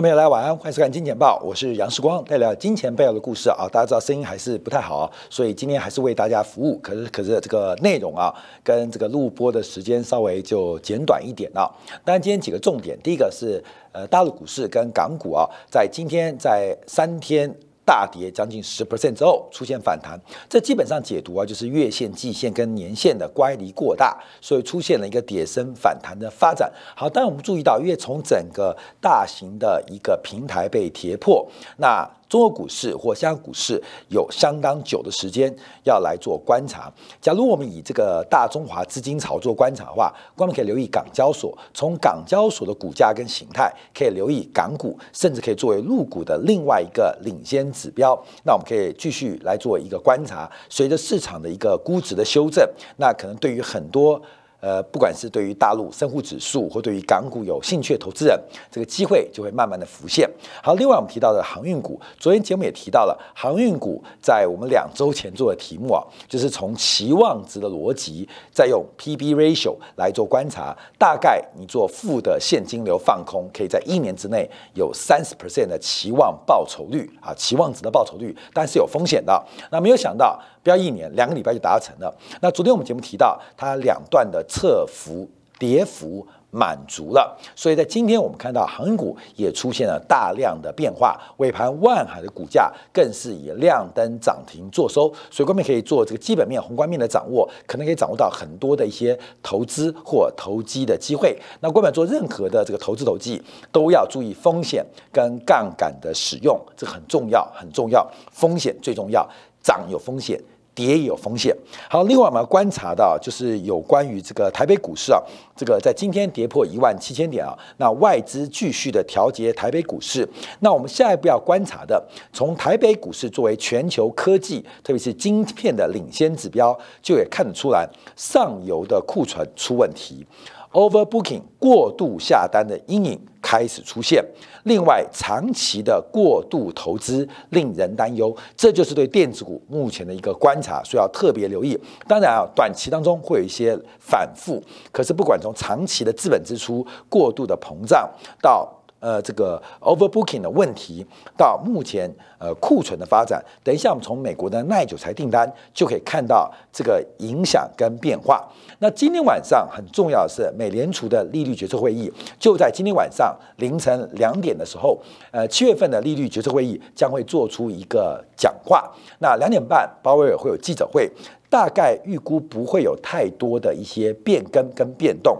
众朋友，来晚安，欢迎收看《金钱报》，我是杨世光，带来金钱背后的故事啊。大家知道声音还是不太好，所以今天还是为大家服务。可是，可是这个内容啊，跟这个录播的时间稍微就简短一点啊。当然，今天几个重点，第一个是呃，大陆股市跟港股啊，在今天在三天。大跌将近十 percent 之后出现反弹，这基本上解读啊，就是月线、季线跟年线的乖离过大，所以出现了一个跌升反弹的发展。好，但我们注意到，因为从整个大型的一个平台被跌破，那。中国股市或香港股市有相当久的时间要来做观察。假如我们以这个大中华资金炒作观察的话，观众可以留意港交所，从港交所的股价跟形态，可以留意港股，甚至可以作为入股的另外一个领先指标。那我们可以继续来做一个观察。随着市场的一个估值的修正，那可能对于很多。呃，不管是对于大陆深沪指数，或对于港股有兴趣的投资人，这个机会就会慢慢的浮现。好，另外我们提到的航运股，昨天节目也提到了，航运股在我们两周前做的题目啊，就是从期望值的逻辑，再用 P/B ratio 来做观察，大概你做负的现金流放空，可以在一年之内有三十 percent 的期望报酬率啊，期望值的报酬率，但是有风险的。那没有想到。不要一年，两个礼拜就达成了。那昨天我们节目提到，它两段的侧幅跌幅满足了，所以在今天我们看到航运股也出现了大量的变化，尾盘万海的股价更是以亮灯涨停做收。所以观众可以做这个基本面、宏观面的掌握，可能可以掌握到很多的一些投资或投机的机会。那观众做任何的这个投资投机，都要注意风险跟杠杆的使用，这很重要，很重要，风险最重要。涨有风险，跌也有风险。好，另外我们要观察到，就是有关于这个台北股市啊，这个在今天跌破一万七千点啊，那外资继续的调节台北股市。那我们下一步要观察的，从台北股市作为全球科技，特别是晶片的领先指标，就也看得出来上游的库存出问题。Overbooking 过度下单的阴影开始出现，另外长期的过度投资令人担忧，这就是对电子股目前的一个观察，所以要特别留意。当然啊，短期当中会有一些反复，可是不管从长期的资本支出过度的膨胀到。呃，这个 overbooking 的问题到目前呃库存的发展，等一下我们从美国的耐久材订单就可以看到这个影响跟变化。那今天晚上很重要的是，美联储的利率决策会议就在今天晚上凌晨两点的时候，呃，七月份的利率决策会议将会做出一个讲话。那两点半，鲍威尔会有记者会，大概预估不会有太多的一些变更跟变动。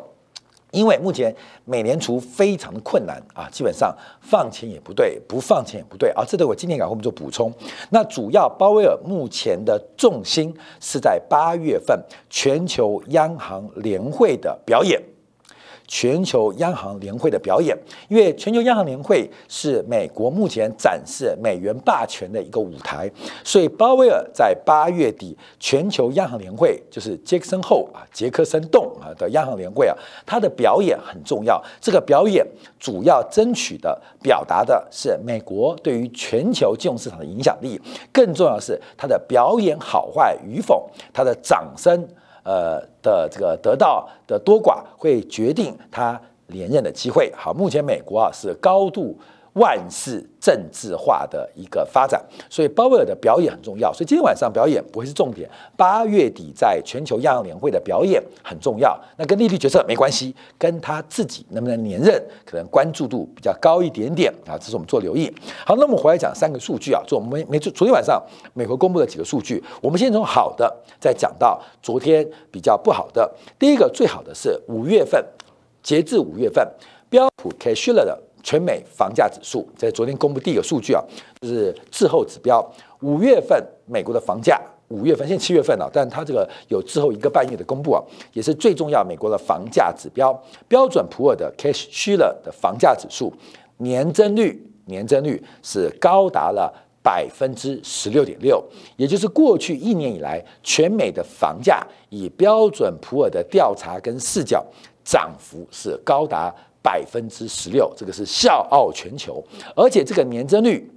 因为目前美联储非常的困难啊，基本上放钱也不对，不放钱也不对啊。这对我今天赶后面做补充。那主要鲍威尔目前的重心是在八月份全球央行联会的表演。全球央行年会的表演，因为全球央行年会是美国目前展示美元霸权的一个舞台，所以鲍威尔在八月底全球央行年会，就是杰克森后啊，杰克森洞啊的央行年会啊，他的表演很重要。这个表演主要争取的、表达的是美国对于全球金融市场的影响力，更重要的是他的表演好坏与否，他的掌声。呃的这个得到的多寡会决定他连任的机会。好，目前美国啊是高度。万事政治化的一个发展，所以鲍威尔的表演很重要。所以今天晚上表演不会是重点，八月底在全球央行会的表演很重要。那跟利率决策没关系，跟他自己能不能连任，可能关注度比较高一点点啊。这是我们做留意。好，那我们回来讲三个数据啊，做我们没昨昨天晚上美国公布的几个数据，我们先从好的再讲到昨天比较不好的。第一个最好的是五月份，截至五月份，标普 K 恤了的。全美房价指数在昨天公布第一个数据啊，就是滞后指标。五月份美国的房价，五月份现在七月份了，但它这个有滞后一个半月的公布啊，也是最重要美国的房价指标。标准普尔的 Cash Shiller 的房价指数年增率，年增率是高达了百分之十六点六，也就是过去一年以来全美的房价以标准普尔的调查跟视角涨幅是高达。百分之十六，这个是笑傲全球，而且这个年增率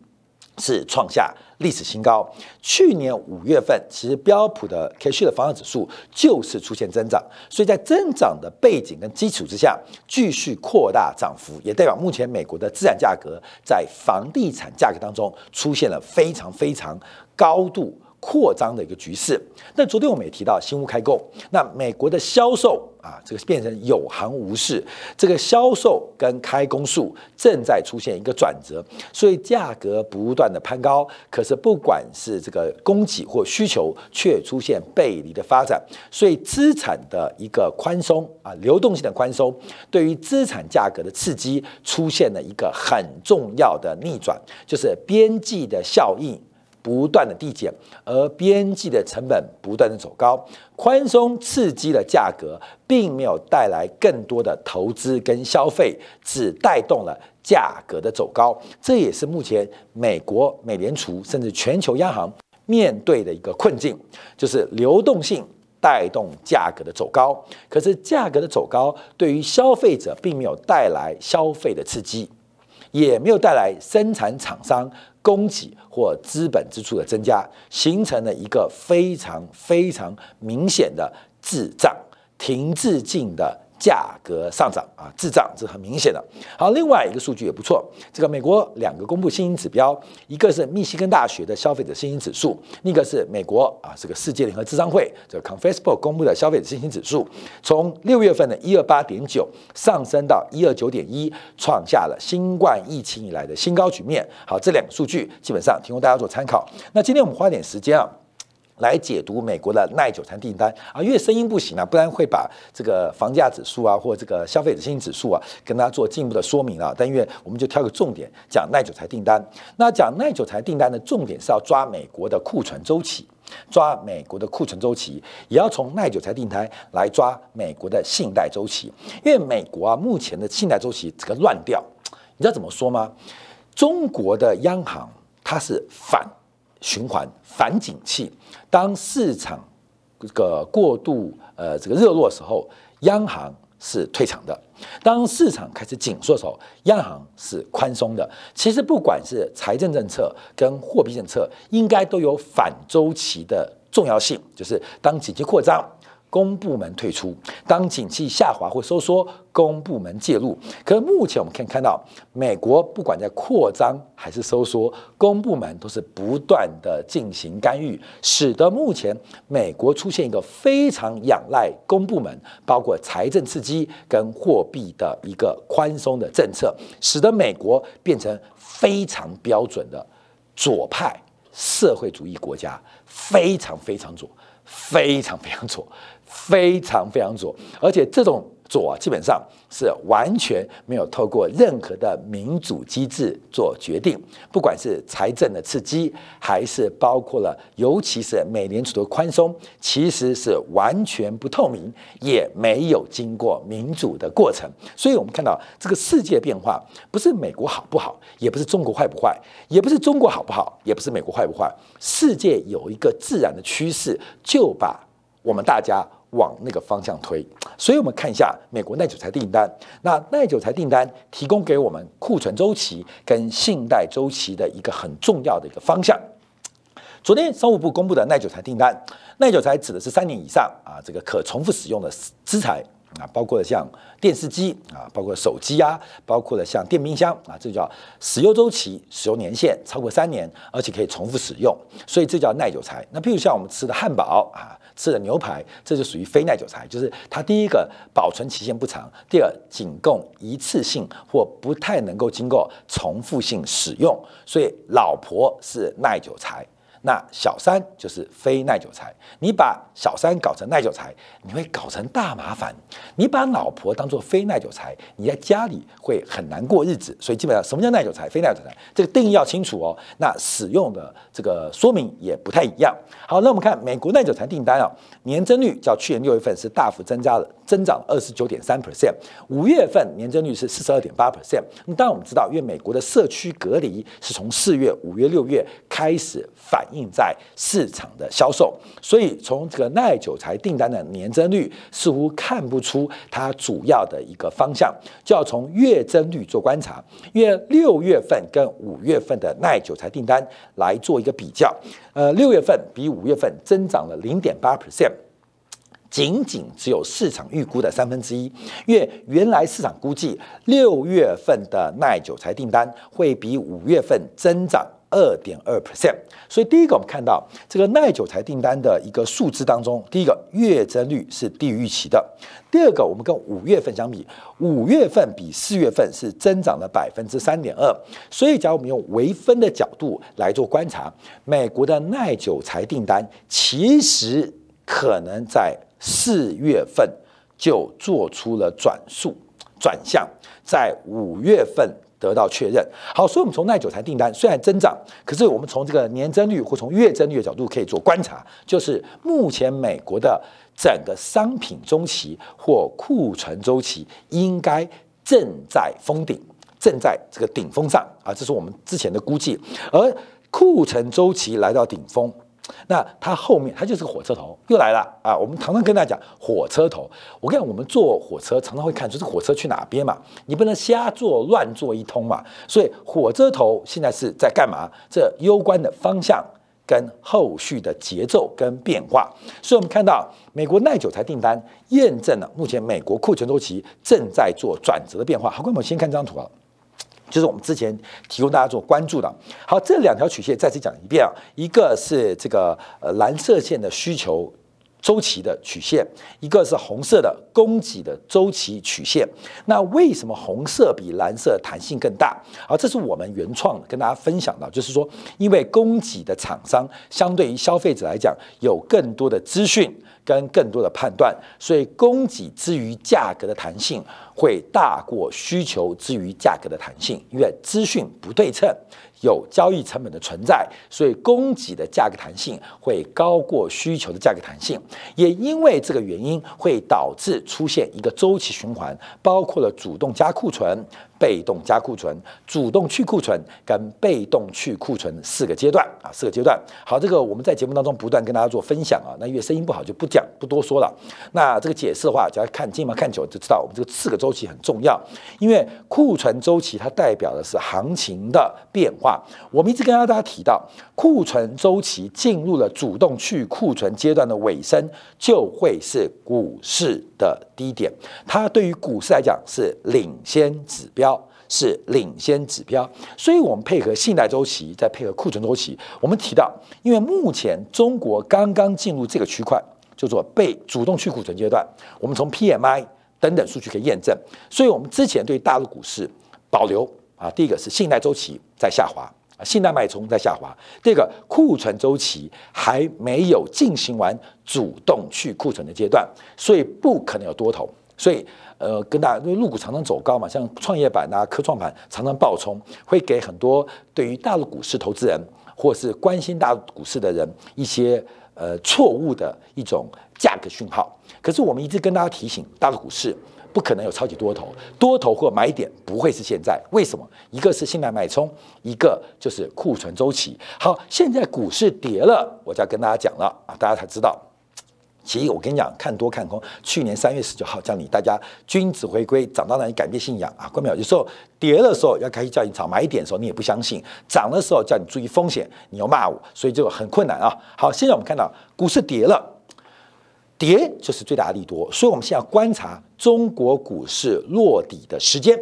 是创下历史新高。去年五月份，其实标普的 K 线的房产指数就是出现增长，所以在增长的背景跟基础之下，继续扩大涨幅，也代表目前美国的资产价格在房地产价格当中出现了非常非常高度。扩张的一个局势。那昨天我们也提到新屋开工，那美国的销售啊，这个变成有行无市，这个销售跟开工数正在出现一个转折，所以价格不断的攀高。可是不管是这个供给或需求，却出现背离的发展，所以资产的一个宽松啊，流动性的宽松，对于资产价格的刺激出现了一个很重要的逆转，就是边际的效应。不断的递减，而边际的成本不断的走高，宽松刺激了价格，并没有带来更多的投资跟消费，只带动了价格的走高。这也是目前美国美联储甚至全球央行面对的一个困境，就是流动性带动价格的走高，可是价格的走高对于消费者并没有带来消费的刺激，也没有带来生产厂商。供给或资本支出的增加，形成了一个非常非常明显的滞胀、停滞性的。价格上涨啊，滞胀是很明显的。好，另外一个数据也不错，这个美国两个公布新兴指标，一个是密西根大学的消费者信心指数，另一个是美国啊这个世界联合智商会这个 Confacebook 公布的消费者信心指数，从六月份的一二八点九上升到一二九点一，创下了新冠疫情以来的新高局面。好，这两个数据基本上提供大家做参考。那今天我们花点时间啊。来解读美国的耐久材订单啊，因为声音不行啊，不然会把这个房价指数啊，或这个消费者信心指数啊，跟大家做进一步的说明啊。但因为我们就挑个重点讲耐久材订单。那讲耐久材订单的重点是要抓美国的库存周期，抓美国的库存周期，也要从耐久材订单来抓美国的信贷周期。因为美国啊，目前的信贷周期这个乱掉，你知道怎么说吗？中国的央行它是反。循环反景气，当市场这个过度呃这个热络时候，央行是退场的；当市场开始紧缩的时候，央行是宽松的。其实不管是财政政策跟货币政策，应该都有反周期的重要性，就是当景气扩张。公部门退出，当景气下滑或收缩，公部门介入。可是目前我们可以看到，美国不管在扩张还是收缩，公部门都是不断的进行干预，使得目前美国出现一个非常仰赖公部门，包括财政刺激跟货币的一个宽松的政策，使得美国变成非常标准的左派社会主义国家，非常非常左，非常非常左。非常非常左，而且这种左，基本上是完全没有透过任何的民主机制做决定，不管是财政的刺激，还是包括了，尤其是美联储的宽松，其实是完全不透明，也没有经过民主的过程。所以，我们看到这个世界变化，不是美国好不好，也不是中国坏不坏，也不是中国好不好，也不是美国坏不坏，世界有一个自然的趋势，就把我们大家。往那个方向推，所以我们看一下美国耐久材订单。那耐久材订单提供给我们库存周期跟信贷周期的一个很重要的一个方向。昨天商务部公布的耐久材订单，耐久材指的是三年以上啊，这个可重复使用的资材啊，包括像电视机啊，包括手机啊，包括了像电冰箱啊，这叫使用周期、使用年限超过三年，而且可以重复使用，所以这叫耐久材。那譬如像我们吃的汉堡啊。吃的牛排，这就属于非耐久材，就是它第一个保存期限不长，第二仅供一次性或不太能够经过重复性使用，所以老婆是耐久材。那小三就是非耐久材，你把小三搞成耐久材，你会搞成大麻烦。你把老婆当做非耐久材，你在家里会很难过日子。所以基本上，什么叫耐久材、非耐久材，这个定义要清楚哦。那使用的这个说明也不太一样。好，那我们看美国耐久材订单啊，年增率较去年六月份是大幅增加了，增长二十九点三 percent，五月份年增率是四十二点八 percent。当然我们知道，因为美国的社区隔离是从四月、五月、六月开始反。映在市场的销售。所以从这个耐久材订单的年增率，似乎看不出它主要的一个方向，就要从月增率做观察。因为六月份跟五月份的耐久材订单来做一个比较，呃，六月份比五月份增长了零点八 percent。仅仅只有市场预估的三分之一，因为原来市场估计六月份的耐久材订单会比五月份增长二点二。percent，所以第一个我们看到这个耐久材订单的一个数字当中，第一个月增率是低于预期的，第二个我们跟五月份相比，五月份比四月份是增长了百分之三点二，所以假如我们用微分的角度来做观察，美国的耐久材订单其实可能在四月份就做出了转速转向，在五月份得到确认。好，所以我们从耐久材订单虽然增长，可是我们从这个年增率或从月增率的角度可以做观察，就是目前美国的整个商品周期或库存周期应该正在封顶，正在这个顶峰上啊，这是我们之前的估计。而库存周期来到顶峰。那它后面它就是个火车头又来了啊！我们常常跟大家讲火车头，我跟你讲，我们坐火车常常会看，就是火车去哪边嘛，你不能瞎坐乱坐一通嘛。所以火车头现在是在干嘛？这攸关的方向跟后续的节奏跟变化。所以我们看到美国耐久材订单验证了目前美国库存周期正在做转折的变化。好，我们先看这张图啊。就是我们之前提供大家做关注的。好，这两条曲线再次讲一遍啊，一个是这个呃蓝色线的需求周期的曲线，一个是红色的供给的周期曲线。那为什么红色比蓝色弹性更大？好，这是我们原创跟大家分享的，就是说，因为供给的厂商相对于消费者来讲，有更多的资讯。跟更多的判断，所以供给之于价格的弹性会大过需求之于价格的弹性，因为资讯不对称，有交易成本的存在，所以供给的价格弹性会高过需求的价格弹性。也因为这个原因，会导致出现一个周期循环，包括了主动加库存。被动加库存、主动去库存跟被动去库存四个阶段啊，四个阶段。好，这个我们在节目当中不断跟大家做分享啊。那因为声音不好就不讲不多说了。那这个解释的话，只要看金毛看久就知道，我们这个四个周期很重要。因为库存周期它代表的是行情的变化。我们一直跟大家提到，库存周期进入了主动去库存阶段的尾声，就会是股市的低点。它对于股市来讲是领先指标。是领先指标，所以我们配合信贷周期，再配合库存周期。我们提到，因为目前中国刚刚进入这个区块，叫做被主动去库存阶段。我们从 PMI 等等数据可以验证，所以我们之前对大陆股市保留啊，第一个是信贷周期在下滑，信贷脉冲在下滑；第二个库存周期还没有进行完主动去库存的阶段，所以不可能有多头。所以，呃，跟大家因为入股常常走高嘛，像创业板啊、科创板常常爆冲，会给很多对于大陆股市投资人或是关心大陆股市的人一些呃错误的一种价格讯号。可是我们一直跟大家提醒，大陆股市不可能有超级多头，多头或买点不会是现在。为什么？一个是信贷脉冲，一个就是库存周期。好，现在股市跌了，我就跟大家讲了啊，大家才知道。其实我跟你讲，看多看空。去年三月十九号叫你大家君子回归，涨到那里改变信仰啊！关淼有时候跌的时候要开始叫你炒买点的时候，你也不相信；涨的时候叫你注意风险，你又骂我，所以就很困难啊。好，现在我们看到股市跌了，跌就是最大的利多，所以我们现在观察中国股市落底的时间。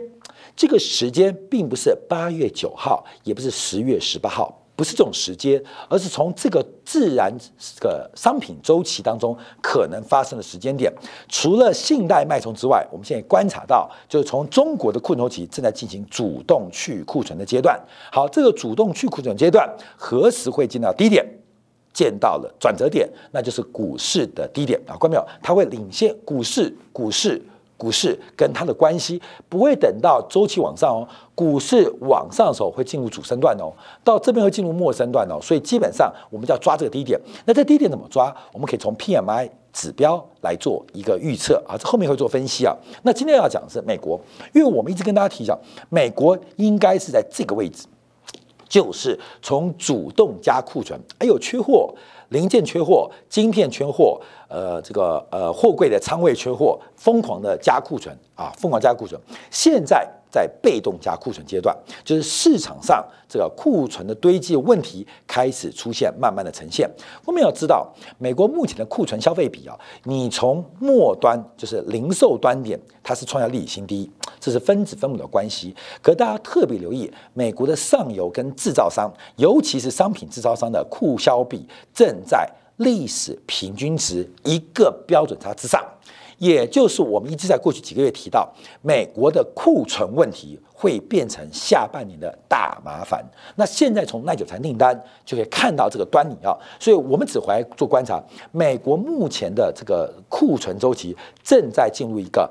这个时间并不是八月九号，也不是十月十八号。不是这种时间，而是从这个自然这个商品周期当中可能发生的时间点。除了信贷脉冲之外，我们现在观察到，就是从中国的库存期正在进行主动去库存的阶段。好，这个主动去库存阶段何时会进到低点？见到了转折点，那就是股市的低点啊，关没有？它会领先股市，股市。股市跟它的关系不会等到周期往上哦，股市往上的时候会进入主升段哦，到这边会进入末升段哦，所以基本上我们就要抓这个低点。那这低点怎么抓？我们可以从 PMI 指标来做一个预测啊，这后面会做分析啊。那今天要讲的是美国，因为我们一直跟大家提讲，美国应该是在这个位置，就是从主动加库存，哎呦缺货，零件缺货，晶片缺货，呃，这个呃货柜的仓位缺货，疯狂的加库存啊，疯狂加库存，现在。在被动加库存阶段，就是市场上这个库存的堆积问题开始出现，慢慢的呈现。我们要知道，美国目前的库存消费比啊，你从末端就是零售端点，它是创下历史新低，这是分子分母的关系。可大家特别留意，美国的上游跟制造商，尤其是商品制造商的库销比，正在历史平均值一个标准差之上。也就是我们一直在过去几个月提到，美国的库存问题会变成下半年的大麻烦。那现在从耐久材订单就可以看到这个端倪啊，所以我们只回来做观察，美国目前的这个库存周期正在进入一个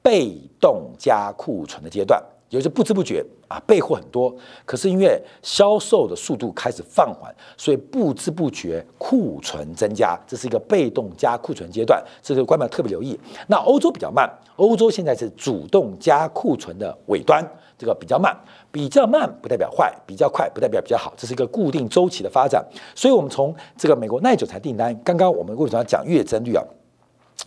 被动加库存的阶段。也就是不知不觉啊，备货很多，可是因为销售的速度开始放缓，所以不知不觉库存增加，这是一个被动加库存阶段，这个观众特别留意。那欧洲比较慢，欧洲现在是主动加库存的尾端，这个比较慢，比较慢不代表坏，比较快不代表比较好，这是一个固定周期的发展。所以，我们从这个美国耐久材订单，刚刚我们为什么要讲月增率啊？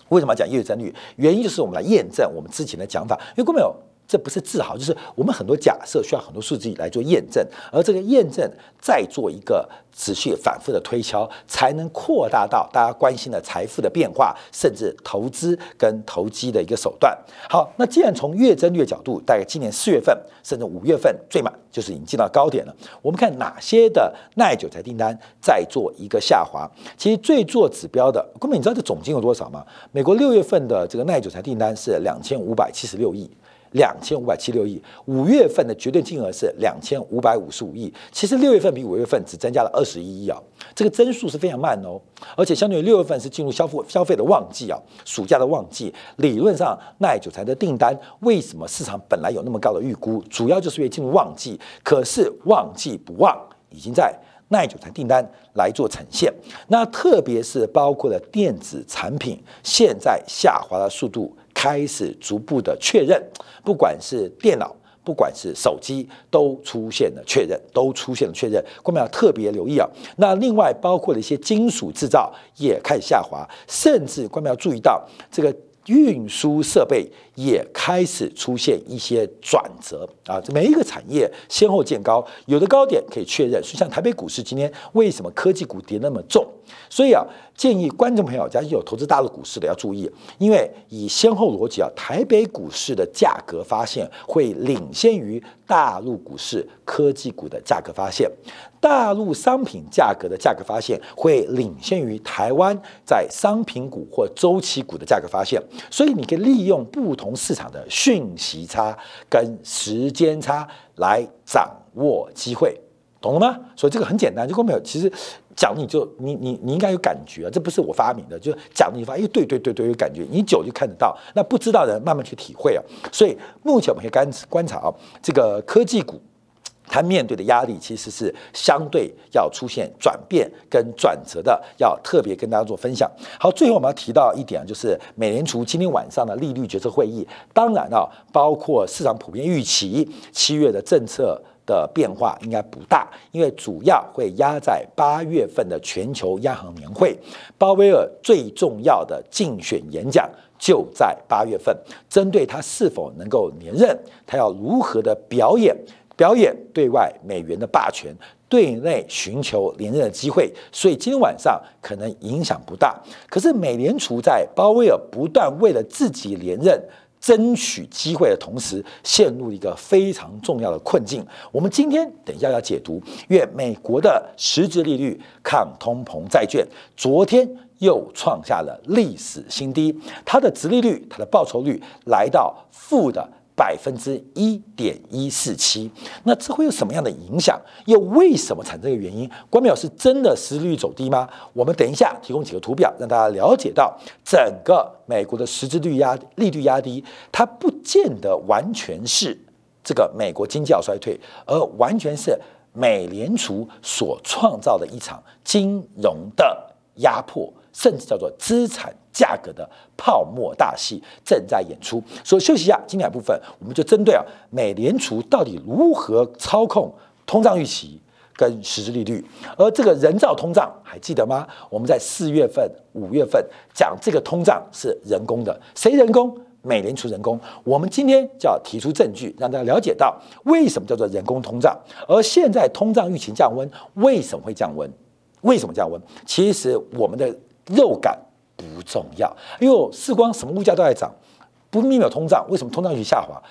为什么要讲月增率？原因就是我们来验证我们之前的讲法，因为各位有。这不是自豪，就是我们很多假设需要很多数据来做验证，而这个验证再做一个持续反复的推敲，才能扩大到大家关心的财富的变化，甚至投资跟投机的一个手段。好，那既然从月增率角度，大概今年四月份甚至五月份最满就是已经进到高点了。我们看哪些的耐久材订单在做一个下滑？其实最做指标的，各位你知道这总金额多少吗？美国六月份的这个耐久材订单是两千五百七十六亿。两千五百七六亿，五月份的绝对金额是两千五百五十五亿。其实六月份比五月份只增加了二十一亿啊，这个增速是非常慢哦。而且相对于六月份是进入消费消费的旺季啊，暑假的旺季，理论上耐久材的订单为什么市场本来有那么高的预估？主要就是因为进入旺季，可是旺季不旺，已经在耐久材订单来做呈现。那特别是包括了电子产品，现在下滑的速度。开始逐步的确认，不管是电脑，不管是手机，都出现了确认，都出现了确认。我们要特别留意啊。那另外包括了一些金属制造也开始下滑，甚至我们要注意到这个运输设备也开始出现一些转折啊。每一个产业先后见高，有的高点可以确认。所以像台北股市今天为什么科技股跌那么重？所以啊。建议观众朋友，假如有投资大陆股市的要注意，因为以先后逻辑啊，台北股市的价格发现会领先于大陆股市科技股的价格发现，大陆商品价格的价格发现会领先于台湾在商品股或周期股的价格发现，所以你可以利用不同市场的讯息差跟时间差来掌握机会，懂了吗？所以这个很简单，就跟没有其实。讲你就你你你应该有感觉啊，这不是我发明的，就是讲你发，哎，对对对对，有感觉，你久就看得到。那不知道的人慢慢去体会啊。所以目前我们可以观观察啊，这个科技股它面对的压力其实是相对要出现转变跟转折的，要特别跟大家做分享。好，最后我们要提到一点啊，就是美联储今天晚上的利率决策会议，当然啊，包括市场普遍预期七月的政策。的变化应该不大，因为主要会压在八月份的全球央行年会，鲍威尔最重要的竞选演讲就在八月份，针对他是否能够连任，他要如何的表演，表演对外美元的霸权，对内寻求连任的机会，所以今天晚上可能影响不大。可是美联储在鲍威尔不断为了自己连任。争取机会的同时，陷入一个非常重要的困境。我们今天等一下要解读，因为美国的实质利率抗通膨债券昨天又创下了历史新低，它的值利率、它的报酬率来到负的。百分之一点一四七，那这会有什么样的影响？又为什么产生这个原因？关表是真的失率走低吗？我们等一下提供几个图表，让大家了解到整个美国的实质率压利率压低，它不见得完全是这个美国经济要衰退，而完全是美联储所创造的一场金融的压迫。甚至叫做资产价格的泡沫大戏正在演出，所以休息一下，精彩部分我们就针对啊，美联储到底如何操控通胀预期跟实质利率，而这个人造通胀还记得吗？我们在四月份、五月份讲这个通胀是人工的，谁人工？美联储人工。我们今天就要提出证据，让大家了解到为什么叫做人工通胀。而现在通胀预期降温，为什么会降温？为什么降温？其实我们的肉感不重要，因为四光什么物价都在涨，不一秒通胀，为什么通胀预期下滑？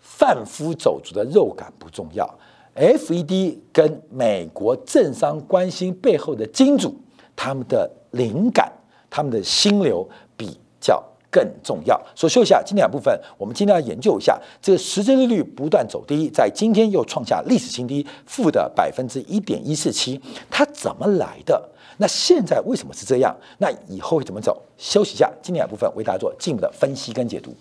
贩夫走卒的肉感不重要。FED 跟美国政商关心背后的金主，他们的灵感、他们的心流比较更重要。所以说一下今天两部分，我们今天要研究一下这个实质利率不断走低，在今天又创下历史新低，负的百分之一点一四七，它怎么来的？那现在为什么是这样？那以后会怎么走？休息一下，今天两部分为大家做进一步的分析跟解读。